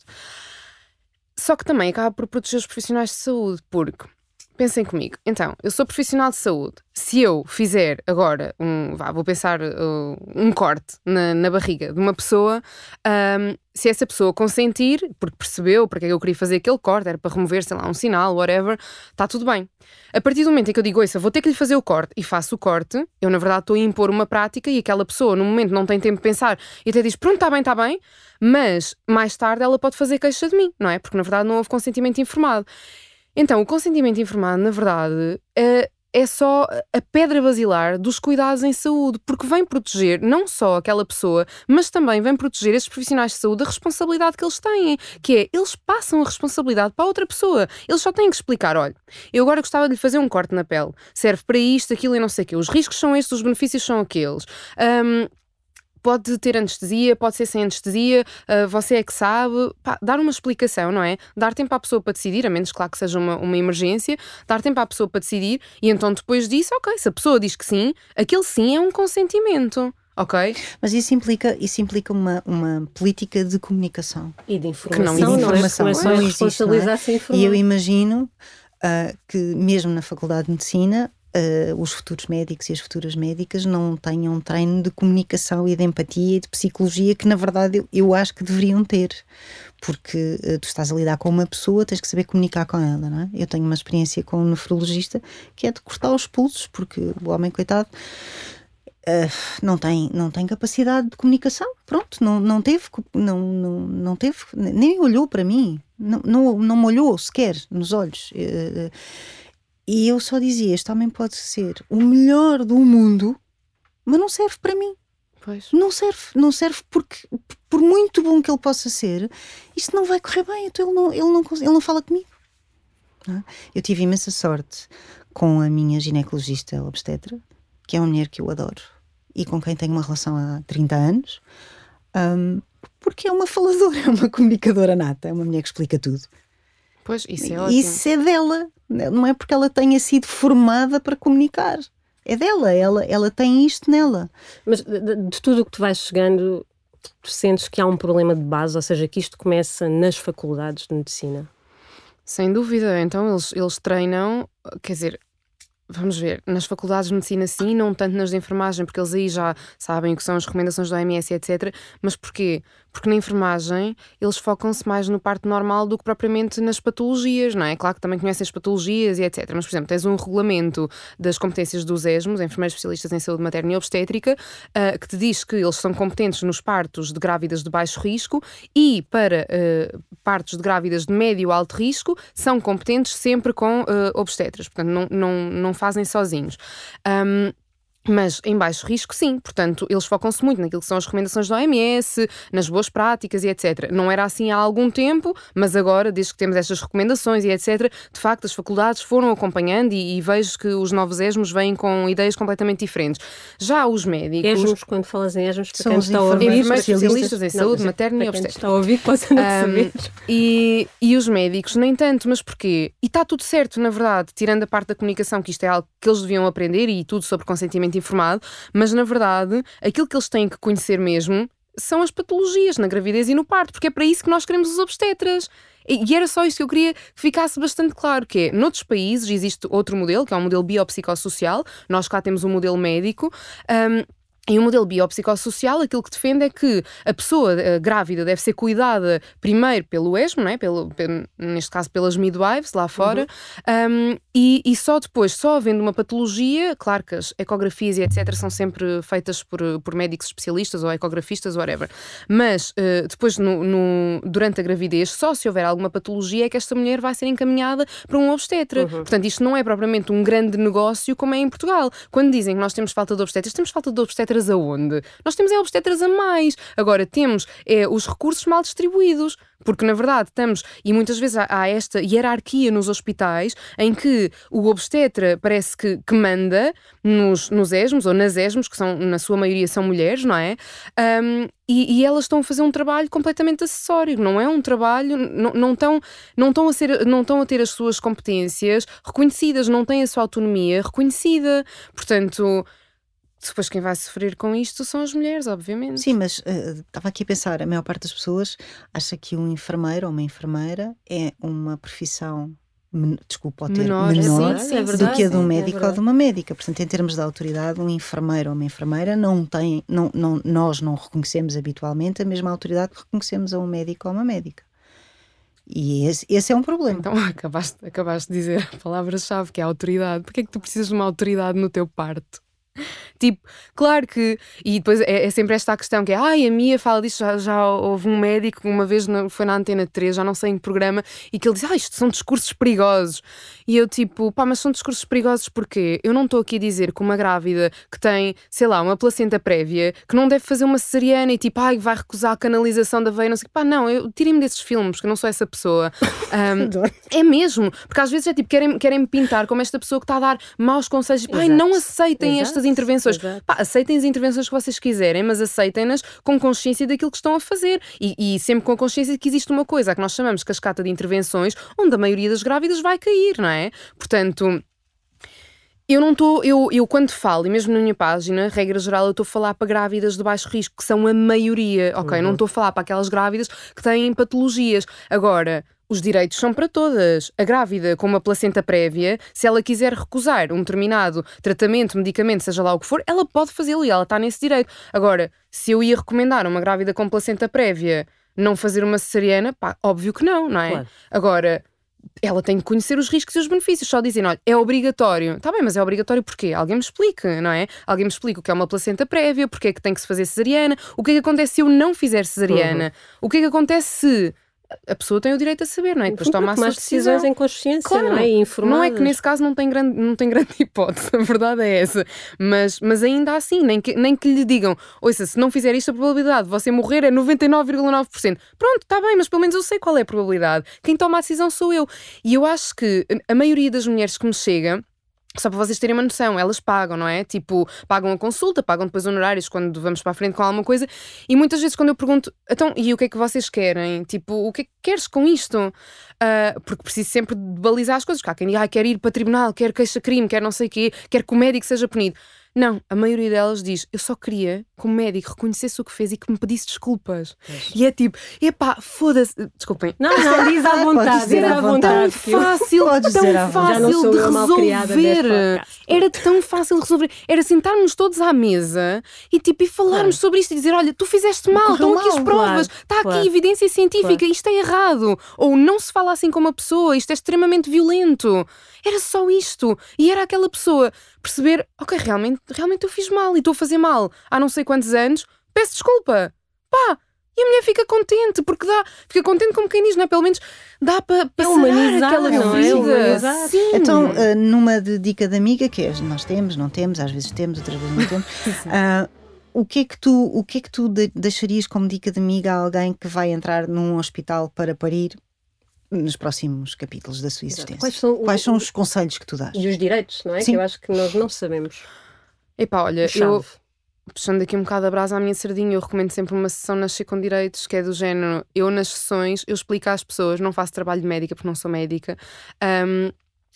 Só que também acaba por proteger os profissionais de saúde, porque Pensem comigo. Então, eu sou profissional de saúde. Se eu fizer agora um, vá, vou pensar uh, um corte na, na, barriga de uma pessoa, um, se essa pessoa consentir, porque percebeu porque é que eu queria fazer aquele corte, era para remover, sei lá, um sinal, whatever, está tudo bem. A partir do momento em que eu digo, isso, vou ter que lhe fazer o corte e faço o corte, eu na verdade estou a impor uma prática e aquela pessoa no momento não tem tempo de pensar e até diz, pronto, está bem, está bem, mas mais tarde ela pode fazer queixa de mim, não é? Porque na verdade não houve consentimento informado. Então, o consentimento informado, na verdade, é, é só a pedra basilar dos cuidados em saúde, porque vem proteger não só aquela pessoa, mas também vem proteger esses profissionais de saúde da responsabilidade que eles têm, que é eles passam a responsabilidade para outra pessoa. Eles só têm que explicar: olha, eu agora gostava de lhe fazer um corte na pele, serve para isto, aquilo e não sei o quê. Os riscos são estes, os benefícios são aqueles. Um, pode ter anestesia, pode ser sem anestesia, uh, você é que sabe. Pá, dar uma explicação, não é? Dar tempo à pessoa para decidir, a menos, claro, que seja uma, uma emergência, dar tempo à pessoa para decidir e então depois disso, ok, se a pessoa diz que sim, aquele sim é um consentimento. Ok? Mas isso implica, isso implica uma, uma política de comunicação. E de informação, que não, de informação. Não, é? não, não existe, não é? E eu imagino uh, que mesmo na Faculdade de Medicina uh, os futuros médicos e as futuras médicas não tenham um treino de comunicação e de empatia e de psicologia que, na verdade, eu, eu acho que deveriam ter. Porque uh, tu estás a lidar com uma pessoa, tens que saber comunicar com ela, não é? Eu tenho uma experiência com um nefrologista que é de cortar os pulsos, porque o homem, coitado. Uh, não tem não tem capacidade de comunicação pronto não não teve não não, não teve nem olhou para mim não, não, não me olhou sequer nos olhos uh, e eu só dizia: este homem pode ser o melhor do mundo, mas não serve para mim. Pois. Não serve, não serve porque, por muito bom que ele possa ser, isto não vai correr bem, então ele não, ele não, ele não fala comigo. Não é? Eu tive imensa sorte com a minha ginecologista obstetra, que é uma mulher que eu adoro e com quem tenho uma relação há 30 anos, um, porque é uma faladora, (laughs) é uma comunicadora nata, é uma mulher que explica tudo. Pois, isso é ótimo. Isso é dela, não é porque ela tenha sido formada para comunicar. É dela, ela, ela tem isto nela. Mas de, de tudo o que tu vais chegando, tu sentes que há um problema de base, ou seja, que isto começa nas faculdades de medicina? Sem dúvida. Então eles, eles treinam, quer dizer, Vamos ver, nas faculdades de medicina sim, não tanto nas de enfermagem, porque eles aí já sabem o que são as recomendações da OMS, etc. Mas porquê? Porque na enfermagem eles focam-se mais no parto normal do que propriamente nas patologias, não é? Claro que também conhecem as patologias e etc. Mas, por exemplo, tens um regulamento das competências dos ESMOS, enfermeiros especialistas em saúde materna e obstétrica, uh, que te diz que eles são competentes nos partos de grávidas de baixo risco e para uh, partos de grávidas de médio ou alto risco são competentes sempre com uh, obstetras. Portanto, não, não, não fazem sozinhos. Um, mas em baixo risco, sim. Portanto, eles focam-se muito naquilo que são as recomendações da OMS, nas boas práticas e etc. Não era assim há algum tempo, mas agora, desde que temos estas recomendações e etc., de facto, as faculdades foram acompanhando e, e vejo que os novos ESMOS vêm com ideias completamente diferentes. Já os médicos. ESMOS, quando falas em ESMOS, a ouvir, enfermeiros especialistas em saúde não, materna e obstétrica. está a ouvir, não um. E, e os médicos, nem tanto, mas porquê? E está tudo certo, na verdade, tirando a parte da comunicação, que isto é algo que eles deviam aprender e tudo sobre consentimento informado, mas na verdade aquilo que eles têm que conhecer mesmo são as patologias na gravidez e no parto, porque é para isso que nós queremos os obstetras. E era só isso que eu queria que ficasse bastante claro, que é, noutros países existe outro modelo, que é um modelo biopsicossocial, nós cá temos um modelo médico, um, e o modelo biopsicossocial, aquilo que defende é que a pessoa a grávida deve ser cuidada primeiro pelo ESMO, não é? pelo, pelo, neste caso pelas midwives lá fora, uhum. um, e, e, só depois, só havendo uma patologia, claro que as ecografias e etc. são sempre feitas por, por médicos especialistas ou ecografistas, whatever, mas uh, depois, no, no, durante a gravidez, só se houver alguma patologia é que esta mulher vai ser encaminhada para um obstetra. Uhum. Portanto, isto não é propriamente um grande negócio como é em Portugal. Quando dizem que nós temos falta de obstetras, temos falta de obstetras obstetras aonde? Nós temos é obstetras a mais. Agora, temos é, os recursos mal distribuídos. Porque, na verdade, estamos, e muitas vezes há, esta hierarquia nos hospitais em que o obstetra parece que, que manda nos, nos ESMos ou nas ESMos, que são, na sua maioria são mulheres, não é? Um, e, e, elas estão a fazer um trabalho completamente acessório, não é um trabalho, não, não, estão, não, estão a ser, não estão a ter as suas competências reconhecidas, não têm a sua autonomia reconhecida. Portanto, depois quem vai sofrer com isto são as mulheres, obviamente. Sim, mas uh, estava aqui a pensar, a maior parte das pessoas acha que um enfermeiro ou uma enfermeira é uma profissão desculpa, o termo, menor, menor sim, sim, é verdade, do que a de um é médico é ou de uma médica. Portanto, em termos de autoridade, um enfermeiro ou uma enfermeira não tem, não, não, nós não reconhecemos habitualmente a mesma autoridade que reconhecemos a um médico ou uma médica. E esse, esse é um problema. Então, (laughs) acabaste, acabaste de dizer a palavra-chave, que é a autoridade. Porquê é que tu precisas de uma autoridade no teu parto? (laughs) Tipo, claro que. E depois é, é, sempre esta a questão que é: ai, a Mia fala disso. Já, já houve um médico, uma vez no, foi na Antena 3, já não sei em que programa, e que ele diz: ah, isto são discursos perigosos. E eu, tipo, pá, mas são discursos perigosos porque eu não estou aqui a dizer que uma grávida que tem, sei lá, uma placenta prévia, que não deve fazer uma cesariana e tipo, ai, vai recusar a canalização da veia, não sei pá, não, eu tirem-me desses filmes, porque eu não sou essa pessoa. (laughs) Um, é mesmo, porque às vezes é tipo, querem, querem me pintar como esta pessoa que está a dar maus conselhos, tipo, ai, não aceitem Exato. estas intervenções. Pá, aceitem as intervenções que vocês quiserem, mas aceitem-nas com consciência daquilo que estão a fazer e, e sempre com a consciência de que existe uma coisa que nós chamamos de cascata de intervenções, onde a maioria das grávidas vai cair, não é? Portanto. Eu não estou, eu, eu quando falo, e mesmo na minha página, regra geral, eu estou a falar para grávidas de baixo risco, que são a maioria, ok? Uhum. Não estou a falar para aquelas grávidas que têm patologias. Agora, os direitos são para todas. A grávida com uma placenta prévia, se ela quiser recusar um determinado tratamento, medicamento, seja lá o que for, ela pode fazê-lo e ela está nesse direito. Agora, se eu ia recomendar uma grávida com placenta prévia não fazer uma cesariana, pá, óbvio que não, não é? Claro. Agora, ela tem que conhecer os riscos e os benefícios. Só dizem, olha, é obrigatório. Está bem, mas é obrigatório porquê? Alguém me explique, não é? Alguém me explica o que é uma placenta prévia, porque é que tem que se fazer cesariana, o que é que acontece se eu não fizer cesariana, uhum. o que é que acontece se a pessoa tem o direito a saber, não é? Depois toma as decisões em consciência, claro, não é? E Não é que nesse caso não tem grande, não tem (laughs) grande hipótese, a verdade é essa. Mas, mas ainda assim, nem que, nem que lhe digam, ouça, se não fizer isto, a probabilidade de você morrer é 99,9%. Pronto, está bem, mas pelo menos eu sei qual é a probabilidade. Quem toma a decisão sou eu. E eu acho que a maioria das mulheres que me chega só para vocês terem uma noção, elas pagam, não é? Tipo, pagam a consulta, pagam depois honorários quando vamos para a frente com alguma coisa. E muitas vezes quando eu pergunto, então, e o que é que vocês querem? Tipo, o que é que queres com isto? Uh, porque preciso sempre de balizar as coisas. Porque há quem diga, ah, quer ir para tribunal, quer queixa-crime, quer não sei o quê, quer que o médico seja punido. Não, a maioria delas diz: Eu só queria que o médico reconhecesse o que fez e que me pedisse desculpas. E é tipo: Epá, foda-se. Desculpem. Não, não, diz à vontade. dizer à vontade. Tão fácil, tão fácil de resolver. Era tão fácil de resolver. Era sentarmos todos à mesa e tipo e falarmos claro. sobre isto e dizer: Olha, tu fizeste mal, estão aqui as provas, está claro. aqui claro. evidência científica, isto é errado. Ou não se fala assim com uma pessoa, isto é extremamente violento. Era só isto. E era aquela pessoa perceber: Ok, realmente realmente eu fiz mal e estou a fazer mal há não sei quantos anos, peço desculpa. Pá, e a mulher fica contente, porque dá, fica contente como quem diz, não é? Pelo menos dá para pa é humanizar aquela não vida. É? Sim. Então, uh, numa de dica de amiga, que é, nós temos, não temos, às vezes temos, outras vezes não temos. (laughs) uh, o que é que tu, o que é que tu deixarias como dica de amiga a alguém que vai entrar num hospital para parir nos próximos capítulos da sua existência? Quais são, Quais são os conselhos que tu dás? E os direitos, não é? Sim. Que eu acho que nós não sabemos. Epá, olha, eu puxando aqui um bocado a brasa à minha sardinha, eu recomendo sempre uma sessão Nascer com Direitos, que é do género, eu nas sessões, eu explico às pessoas, não faço trabalho de médica porque não sou médica, um,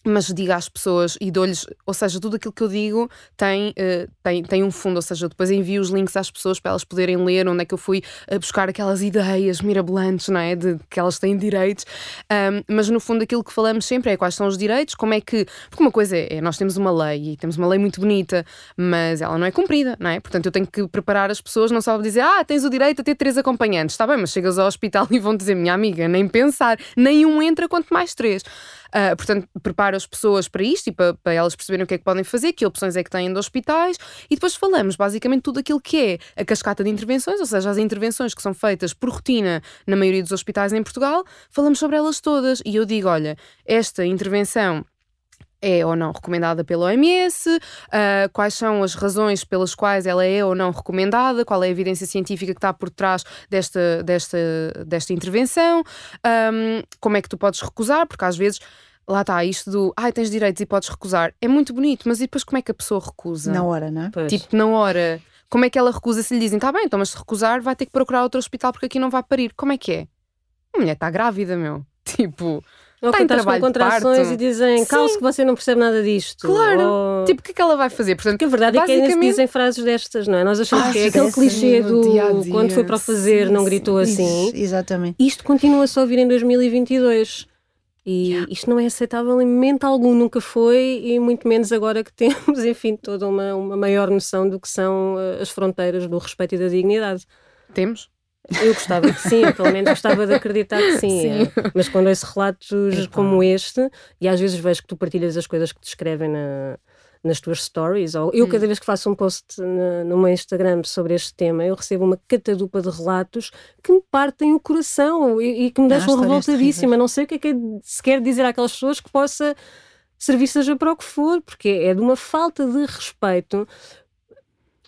mas diga às pessoas e dou-lhes, ou seja, tudo aquilo que eu digo tem, uh, tem, tem um fundo, ou seja, depois envio os links às pessoas para elas poderem ler onde é que eu fui a buscar aquelas ideias mirabolantes, não é? De que elas têm direitos, um, mas no fundo aquilo que falamos sempre é quais são os direitos, como é que. Porque uma coisa é, é, nós temos uma lei e temos uma lei muito bonita, mas ela não é cumprida, não é? Portanto, eu tenho que preparar as pessoas, não só dizer, ah, tens o direito a ter três acompanhantes, está bem, mas chegas ao hospital (laughs) e vão dizer, minha amiga, nem pensar, nenhum entra, quanto mais três. Uh, portanto, prepara as pessoas para isto e para, para, elas perceberem o que é que podem fazer, que opções é que têm de hospitais, e depois falamos basicamente tudo aquilo que é a cascata de intervenções, ou seja, as intervenções que são feitas por rotina na maioria dos hospitais em Portugal, falamos sobre elas todas. E eu digo: olha, esta intervenção é ou não recomendada pela OMS, uh, quais são as razões pelas quais ela é ou não recomendada, qual é a evidência científica que está por trás desta, desta, desta intervenção, um, como é que tu podes recusar, porque às vezes lá está, isto do ai, tens direitos e podes recusar, é muito bonito, mas e depois como é que a pessoa recusa? Na hora, não é? Pois. Tipo, na hora. Como é que ela recusa se lhe dizem, tá bem, então, mas se recusar, vai ter que procurar outro hospital porque aqui não vai parir. Como é que é? A mulher está grávida, meu. (laughs) Tipo, Ou Está que em com trabalho de contrações e dizem, calce que você não percebe nada disto. claro. Ou... Tipo, o que é que ela vai fazer? Portanto, Porque a verdade é que ainda se basicamente- dizem frases destas, não é? Nós achamos que é aquele clichê do dia dia. quando foi para o fazer Sim, não sim. gritou assim. Isso, exatamente. Isto continua-se a ouvir em 2022. E Yeah. isto não é aceitável em momento algum, nunca foi, e muito menos agora que (laughs) temos, enfim, toda uma, uma maior noção do que são eh, as fronteiras do respeito e da dignidade. Temos? Eu gostava que sim, eu pelo menos gostava de acreditar que sim. Sim. é. Mas quando ouço relatos Epá. como este, e às vezes vejo que tu partilhas as coisas que te escrevem na, nas tuas stories, ou eu Hum. cada vez que faço um post na- no meu Instagram sobre este tema, eu recebo uma catadupa de relatos que me partem o coração e, e que me deixam revoltadíssima. Não sei o que é que é se quer dizer àquelas pessoas que possa servir seja para o que for, porque é de uma falta de respeito.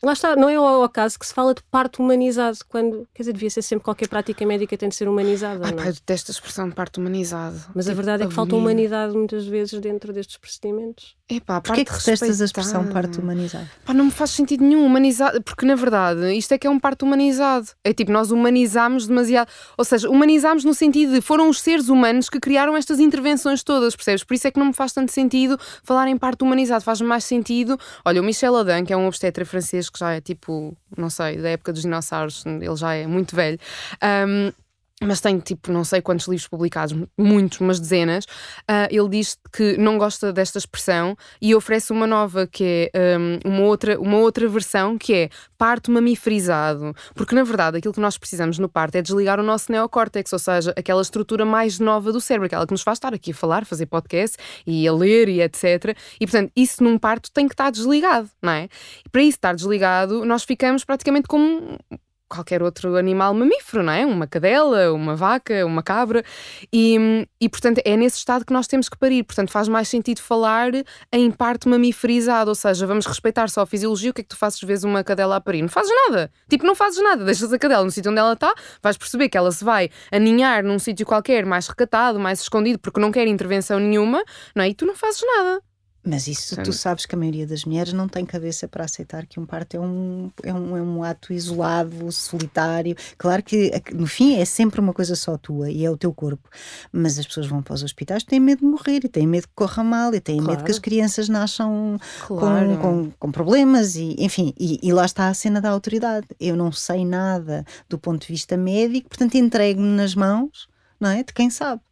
Lá está, não é ao acaso que se fala de parto humanizado, quando, quer dizer, devia ser sempre qualquer prática médica tem de ser humanizada. Ai, não é? pá, eu detesto a expressão de parto humanizado. Mas a Tipo, verdade é que falta humanidade muitas vezes dentro destes procedimentos. Epá, a Porquê é que detestas a expressão parto humanizado? Pá, não me faz sentido nenhum humanizado, porque na verdade isto é que é um parto humanizado. É tipo, nós humanizamos demasiado. Ou seja, humanizamos no sentido de foram os seres humanos que criaram estas intervenções todas, percebes? Por isso é que não me faz tanto sentido falar em parto humanizado. Faz mais sentido. Olha, o Michel Adan, que é um obstetra francês que já é tipo, não sei, da época dos dinossauros, ele já é muito velho. um, mas tem tipo não sei quantos livros publicados, muitos, umas dezenas. Ah, ele diz que não gosta desta expressão e oferece uma nova que é hum, uma, outra, uma outra versão que é parto mamiferizado. Porque na verdade aquilo que nós precisamos no parto é desligar o nosso neocórtex, ou seja, aquela estrutura mais nova do cérebro, aquela que nos faz estar aqui a falar, fazer podcast e a ler e etc. E portanto, isso num parto tem que estar desligado, não é? E para isso estar desligado, nós ficamos praticamente como qualquer outro animal mamífero, não é? Uma cadela, uma vaca, uma cabra. E, e, portanto, é nesse estado que nós temos que parir. Portanto, faz mais sentido falar em parto mamiferizado, ou seja, vamos respeitar só a fisiologia. O que é que tu fazes vezes uma cadela a parir? Não fazes nada. Tipo, não fazes nada. Deixas a cadela no sítio onde ela está, vais perceber que ela se vai aninhar num sítio qualquer, mais recatado, mais escondido, porque não quer intervenção nenhuma, não é? E tu não fazes nada. Mas isso Sim. tu sabes que a maioria das mulheres não tem cabeça para aceitar que um parto é um, é um, é um ato isolado, solitário. Claro que no fim é sempre uma coisa só tua e é o teu corpo. Mas as pessoas vão para os hospitais têm medo de morrer e têm medo que corra mal e têm medo Claro. que as crianças nasçam Claro. com, com, com problemas e enfim, e, e lá está a cena da autoridade. Eu não sei nada do ponto de vista médico, portanto entrego-me nas mãos, não é? De quem sabe.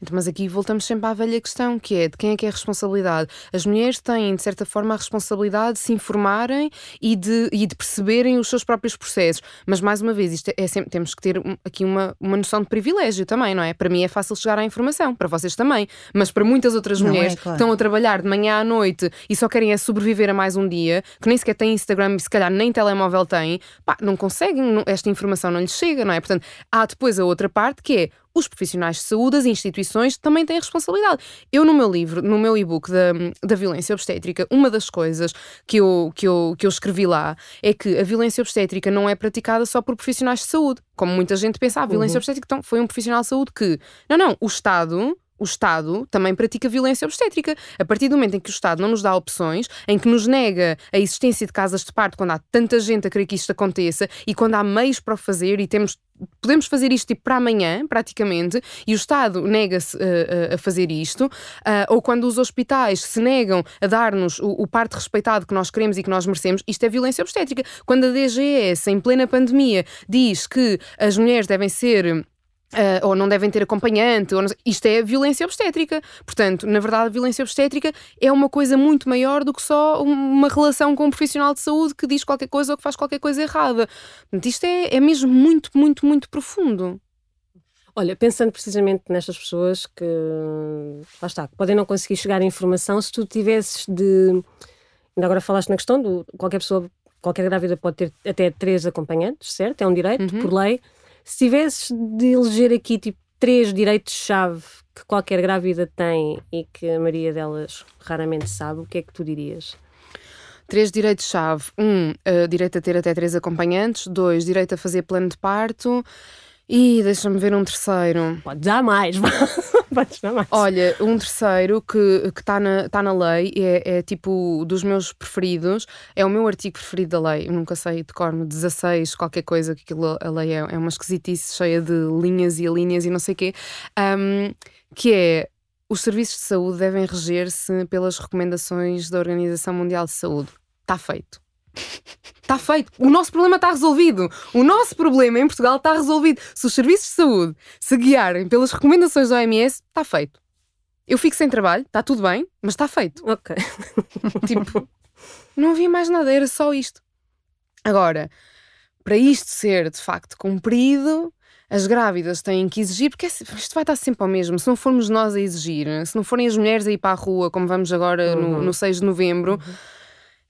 Então, mas aqui voltamos sempre à velha questão, que é de quem é que é a responsabilidade? As mulheres têm, de certa forma, a responsabilidade de se informarem e de, e de perceberem os seus próprios processos. Mas, mais uma vez, isto é sempre, temos que ter aqui uma, uma noção de privilégio também, não é? Para mim é fácil chegar à informação, para vocês também. Mas para muitas outras Não é, mulheres claro. que estão a trabalhar de manhã à noite e só querem é sobreviver a mais um dia, que nem sequer têm Instagram e se calhar nem telemóvel têm, pá, não conseguem, não- esta informação não lhes chega, não é? Portanto, há depois a outra parte que é os profissionais de saúde, as instituições também têm responsabilidade. Eu, no meu livro, no meu e-book da, da violência obstétrica, uma das coisas que eu, que, eu, que eu escrevi lá é que a violência obstétrica não é praticada só por profissionais de saúde. Como muita gente pensa, a violência Uhum. obstétrica então, foi um profissional de saúde que. Não, não, o Estado. O Estado também pratica violência obstétrica. A partir do momento em que o Estado não nos dá opções, em que nos nega a existência de casas de parto, quando há tanta gente a querer que isto aconteça e quando há meios para o fazer e temos podemos fazer isto tipo para amanhã, praticamente, e o Estado nega-se uh, a fazer isto, uh, ou quando os hospitais se negam a dar-nos o, o parto respeitado que nós queremos e que nós merecemos, isto é violência obstétrica. Quando a DGS, em plena pandemia, diz que as mulheres devem ser. Uh, ou não devem ter acompanhante, ou não isto é violência obstétrica. Portanto, na verdade, a violência obstétrica é uma coisa muito maior do que só um- uma relação com um profissional de saúde que diz qualquer coisa ou que faz qualquer coisa errada. Portanto, isto é, é mesmo muito, muito, muito profundo. Olha, pensando precisamente nestas pessoas que, lá está, que podem não conseguir chegar à informação, se tu tivesses de. Ainda agora falaste na questão do qualquer pessoa, qualquer grávida pode ter até três acompanhantes, certo? É um direito, Uhum. por lei. Se tivesses de eleger aqui, tipo, três direitos-chave que qualquer grávida tem e que a maioria delas raramente sabe, o que é que tu dirias? Três direitos-chave. Um, uh, direito a ter até três acompanhantes. Dois, direito a fazer plano de parto. E deixa-me ver um terceiro. Pode dar mais, (laughs) (laughs) Olha, um terceiro que está na, tá na lei é, é tipo dos meus preferidos, é o meu artigo preferido da lei. Eu nunca sei de cor, 16, qualquer coisa, que aquilo, a lei é, é uma esquisitice cheia de linhas e linhas e não sei o quê. Um, que é os serviços de saúde devem reger-se pelas recomendações da Organização Mundial de Saúde. Está feito. Está feito. O nosso problema está resolvido. O nosso problema em Portugal está resolvido. Se os serviços de saúde se guiarem pelas recomendações da OMS, está feito. Eu fico sem trabalho, está tudo bem, mas está feito. Ok. (laughs) tipo, não havia mais nada, era só isto. Agora, para isto ser de facto cumprido, as grávidas têm que exigir, porque isto vai estar sempre ao mesmo. Se não formos nós a exigir, se não forem as mulheres a ir para a rua, como vamos agora uhum. no, no 6 de novembro, uhum.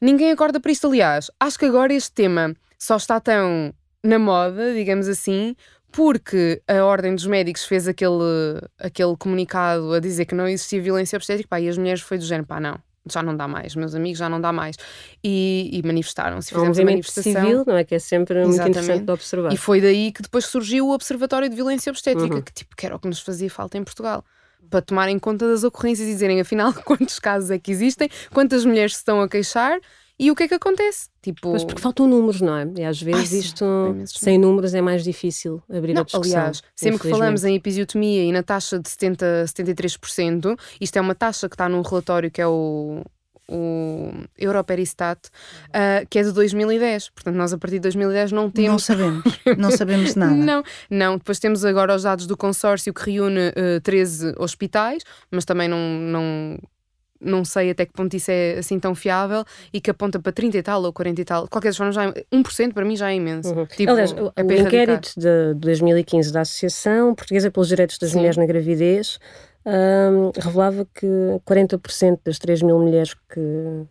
Ninguém acorda para isto. Aliás, acho que agora este tema só está tão na moda, digamos assim, porque a Ordem dos Médicos fez aquele, aquele comunicado a dizer que não existia violência obstétrica, pá, e as mulheres foi do género, pá, não já não dá mais, meus amigos já não dá mais. E, e manifestaram-se. É um movimento civil, não é? Que é sempre Exatamente. muito interessante de observar. E foi daí que depois surgiu o Observatório de Violência Obstétrica, uhum. que, tipo, que era o que nos fazia falta em Portugal. Para tomarem conta das ocorrências e dizerem, afinal, (laughs) quantos casos é que existem, quantas mulheres se estão a queixar e o que é que acontece? Tipo... Pois porque faltam números, não é? E às vezes Ai, isto, sem números, é mais difícil abrir não, a discussão. Aliás, sempre que falamos em episiotomia e na taxa de 70, 73%, isto é uma taxa que está num relatório que é o o Europeristat, uh, que é de 2010. Portanto, nós a partir de 2010 não temos. Não sabemos, não sabemos (laughs) nada. não, não. Depois temos agora os dados do consórcio que reúne uh, 13 hospitais, mas também não, não, não sei até que ponto isso é assim tão fiável e que aponta para 30 e tal ou 40 e tal. De qualquer forma, já é, 1% para mim já é imenso. Uhum. Tipo, Aliás, o, é o inquérito de 2015 da Associação Portuguesa pelos Direitos das Sim. Mulheres na Gravidez um, revelava que 40% das 3 mil mulheres que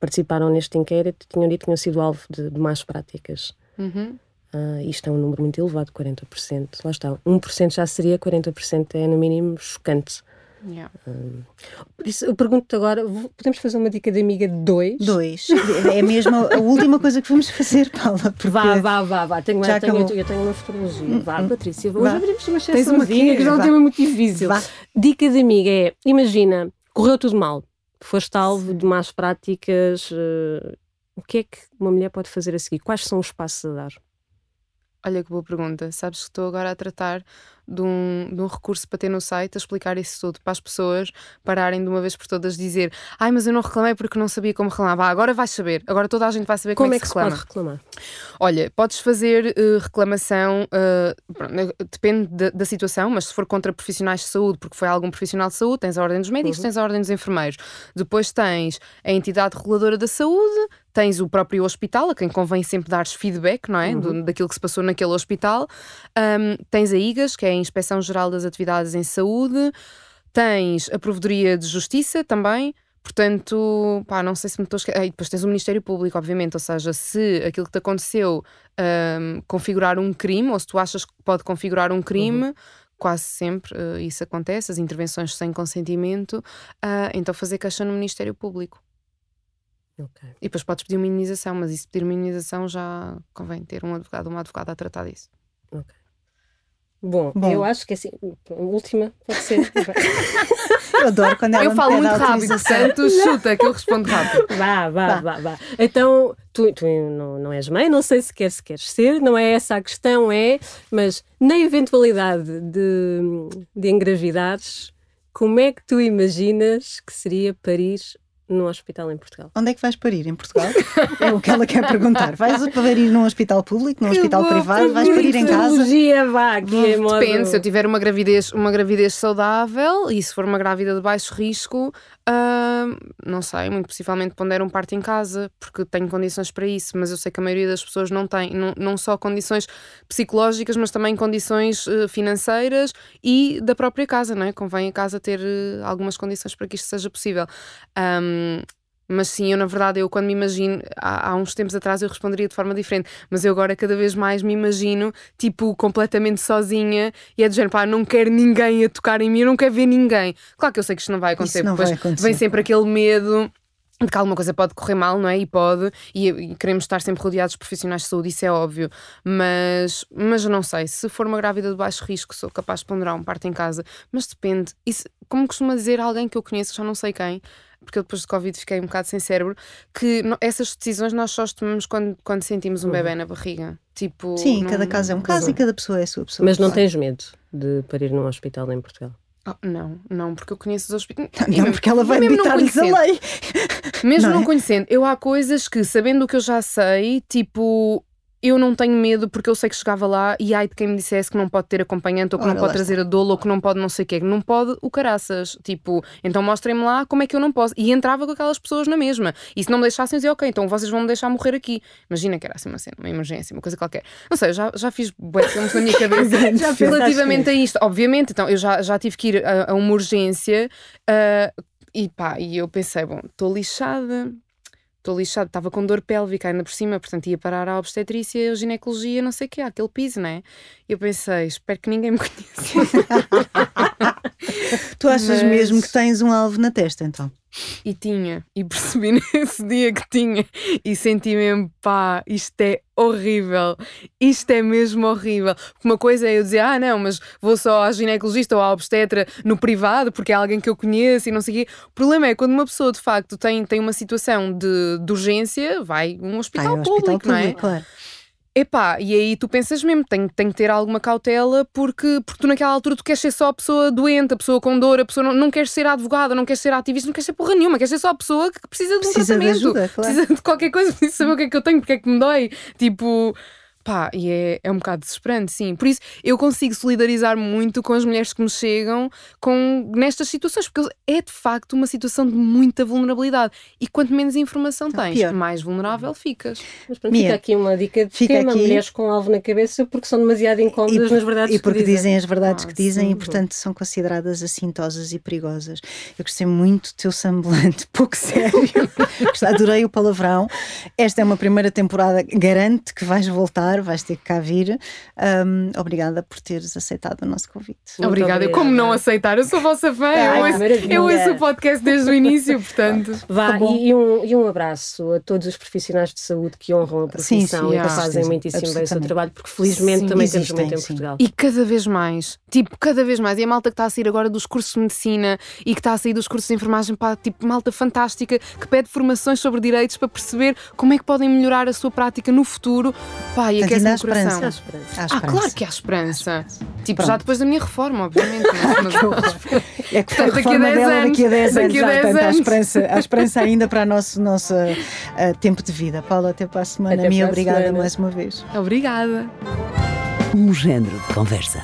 participaram neste inquérito tinham dito que tinham sido alvo de, de más práticas. Uhum. Uh, isto é um número muito elevado, 40%. Lá está, 1% já seria, 40% é no mínimo chocante. Yeah. por isso, eu pergunto-te agora: podemos fazer uma dica de amiga 2? Dois. É mesmo a última coisa que vamos fazer, Paula. Vá, vá, vá, vá. Tenho, já tenho, eu, eu tenho uma futurologia. Vá, hum, Patrícia. Hoje abrimos uma exceçãozinha que já é um tema muito difícil. Vá. Dica de amiga é: imagina, correu tudo mal, foste alvo de más práticas. Uh, o que é que uma mulher pode fazer a seguir? Quais são os passos a dar? Olha que boa pergunta. Sabes que estou agora a tratar de um, de um recurso para ter no site a explicar isso tudo para as pessoas pararem de uma vez por todas dizer ai, mas eu não reclamei porque não sabia como reclamar. Ah, agora vais saber, agora toda a gente vai saber como, como é que, se, reclama. pode reclamar. Olha, podes fazer uh, reclamação, uh, depende da, da, situação, mas se for contra profissionais de saúde, porque foi algum profissional de saúde, tens a ordem dos médicos, uhum. tens a ordem dos enfermeiros. Depois tens a entidade reguladora da saúde, tens o próprio hospital, a quem convém sempre dar feedback, não é? Uhum. Do, daquilo que se passou naquele hospital. Um, tens a IGAS, que é Inspeção Geral das Atividades em Saúde, tens a Provedoria de Justiça também. Portanto, pá, não sei se me estou a E depois tens o Ministério Público, obviamente, ou seja, se aquilo que te aconteceu um, configurar um crime, ou se tu achas que pode configurar um crime, uhum. quase sempre uh, isso acontece, as intervenções sem consentimento, uh, então fazer queixa no Ministério Público. Okay. E depois podes pedir uma indenização, mas isso pedir uma indenização já convém ter um advogado ou uma advogada a tratar disso. Ok. Bom, Bom, eu acho que assim, última pode ser. (laughs) eu adoro quando ela Eu falo muito rápido, portanto, chuta que eu respondo rápido. (laughs) Vá, vá, vá, vá. Então, tu, tu não, não és mãe, não sei se queres, se queres ser, não é essa a questão, é, mas na eventualidade de, de engravidares, como é que tu imaginas que seria Parir num hospital em Portugal. Onde é que vais parir? Em Portugal? (laughs) é o que ela quer perguntar. Vais parir num hospital público, num que hospital privado? Vais parir em casa? Vá, que é modo... Depende, se eu tiver uma gravidez, uma gravidez saudável e se for uma grávida de baixo risco, uh, não sei, muito possivelmente ponder um parto em casa, porque tenho condições para isso, mas eu sei que a maioria das pessoas não tem, não, não só condições psicológicas, mas também condições uh, financeiras e da própria casa, não é? Convém a casa ter uh, algumas condições para que isto seja possível. Um, Mas sim, eu na verdade, eu quando me imagino, há, há, uns tempos atrás eu responderia de forma diferente, mas eu agora cada vez mais me imagino, tipo, completamente sozinha e é do género, pá, não quero ninguém a tocar em mim, eu não quero ver ninguém. Claro que eu sei que isto não vai acontecer, não depois vai acontecer. vem sempre aquele medo de que alguma coisa pode correr mal, não é? E pode, e, e, queremos estar sempre rodeados de profissionais de saúde, isso é óbvio, mas, mas eu não sei, se for uma grávida de baixo risco, sou capaz de ponderar um parto em casa, mas depende. Isso, como costuma dizer alguém que eu conheço, já não sei quem, porque eu depois de Covid fiquei um bocado sem cérebro, que essas decisões nós só tomamos quando, quando sentimos um bebê na barriga. Tipo, Sim, não, cada caso é um caso e cada pessoa é a sua pessoa. Mas não tens medo de parir num hospital em Portugal? Oh, não, não, porque eu conheço os hospitais. Não, porque ela vai imitar-lhes a lei. Mesmo não, não é? conhecendo, eu há coisas que, sabendo o que eu já sei, tipo, eu não tenho medo porque eu sei que chegava lá e ai de quem me dissesse que não pode ter acompanhante ou que Ora, não pode trazer está. a dolo ou que não pode não sei o quê. Não pode o caraças. Tipo, então mostrem-me lá como é que eu não posso. E entrava com aquelas pessoas na mesma. E se não me deixassem, eu dizia, ok, então vocês vão me deixar morrer aqui. Imagina que era assim uma cena, uma emergência, uma coisa qualquer. Não sei, eu já, já fiz bué filmes na minha (laughs) cabeça relativamente a isto. Obviamente, então eu já, já tive que ir a, a uma urgência uh, e pá, e eu pensei, bom, estou lixada estou lixado, estava com dor pélvica ainda por cima, portanto ia parar à obstetrícia, a ginecologia, não sei o que, aquele piso, né? E eu pensei, espero que ninguém me (laughs) conheça. tu achas Mas... mesmo que tens um alvo na testa, então? E tinha, e percebi (laughs) nesse dia que tinha, e senti mesmo, pá, isto é horrível, isto é mesmo horrível. Uma coisa é eu dizer, ah, não, mas vou só à ginecologista ou à obstetra no privado porque é alguém que eu conheço e não sei o quê. O problema é quando uma pessoa de facto tem, tem uma situação de, de urgência, vai a um hospital Ai, público, hospital não é? Claro. Epá, e aí tu pensas mesmo, tem, tem que ter alguma cautela porque, porque tu naquela altura tu queres ser só a pessoa doente, a pessoa com dor, a pessoa não, não queres ser advogada, não queres ser ativista, não queres ser porra nenhuma, queres ser só a pessoa que precisa de um precisa tratamento, de ajuda, claro. precisa de qualquer coisa, (laughs) precisa saber o que é que eu tenho, porque é que me dói. Tipo, Pá, e é, é um bocado desesperante, sim. Por isso eu consigo solidarizar muito com as mulheres que me chegam com, nestas situações, porque é de facto uma situação de muita vulnerabilidade. E quanto menos informação tens, pior. mais vulnerável ficas. Mas pronto, fica aqui uma dica de fica tema, aqui... mulheres com alvo na cabeça porque são demasiado incómodas e, nas verdades E porque que dizem. dizem as verdades ah, que dizem sim. e portanto são consideradas assintosas e perigosas. Eu gostei muito do teu semblante, (laughs) pouco sério. Adorei o palavrão. Esta é uma primeira temporada, garante que vais voltar vais ter que cá vir. Um, obrigada por teres aceitado o nosso convite. Obrigada. obrigada. Como não aceitar? Eu sou vossa fã. Ai, eu, ouço, eu ouço o podcast desde o início, portanto. (laughs) Vá, e, e, um, e um abraço a todos os profissionais de saúde que honram a profissão sim, sim, e que fazem muitíssimo bem o seu trabalho, porque felizmente sim, também existem, temos muito em Portugal. E cada vez mais, tipo, cada vez mais. E a malta que está a sair agora dos cursos de medicina e que está a sair dos cursos de enfermagem, pá, tipo, malta fantástica que pede formações sobre direitos para perceber como é que podem melhorar a sua prática no futuro. Pá, e aquece o coração. Há esperança. Há esperança. Ah, claro que há esperança. Há esperança. Tipo, Pronto. já depois da minha reforma, obviamente. (laughs) Mas... (laughs) é que foi a reforma dela daqui a 10 anos. Há esperança, há esperança ainda para o nosso, nosso uh, (laughs) tempo de vida. Paula, até para a semana. Até Mia, obrigada semana. mais uma vez. Obrigada. Um género de conversa.